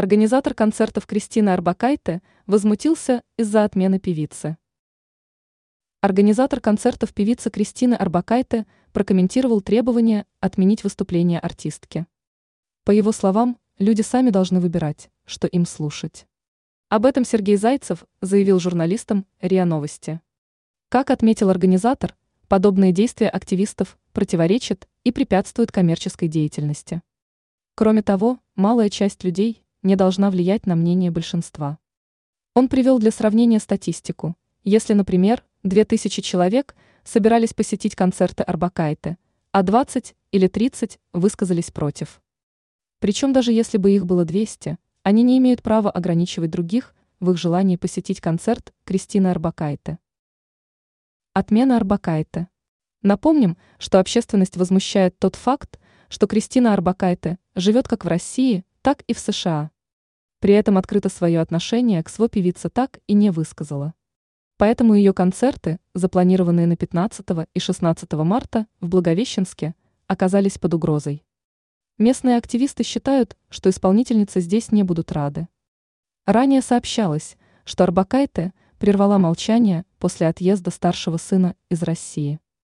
Организатор концертов Кристина Арбакайте возмутился из-за отмены певицы. Организатор концертов певицы Кристины Арбакайте прокомментировал требование отменить выступление артистки. По его словам, люди сами должны выбирать, что им слушать. Об этом Сергей Зайцев заявил журналистам РИА Новости. Как отметил организатор, подобные действия активистов противоречат и препятствуют коммерческой деятельности. Кроме того, малая часть людей не должна влиять на мнение большинства. Он привел для сравнения статистику. Если, например, 2000 человек собирались посетить концерты Арбакайте, а 20 или 30 высказались против. Причем даже если бы их было 200, они не имеют права ограничивать других в их желании посетить концерт Кристины Арбакайте. Отмена Арбакайте. Напомним, что общественность возмущает тот факт, что Кристина Арбакайте живет как в России, так и в США. При этом открыто свое отношение к СВО певица так и не высказала. Поэтому ее концерты, запланированные на 15 и 16 марта в Благовещенске, оказались под угрозой. Местные активисты считают, что исполнительницы здесь не будут рады. Ранее сообщалось, что Арбакайте прервала молчание после отъезда старшего сына из России.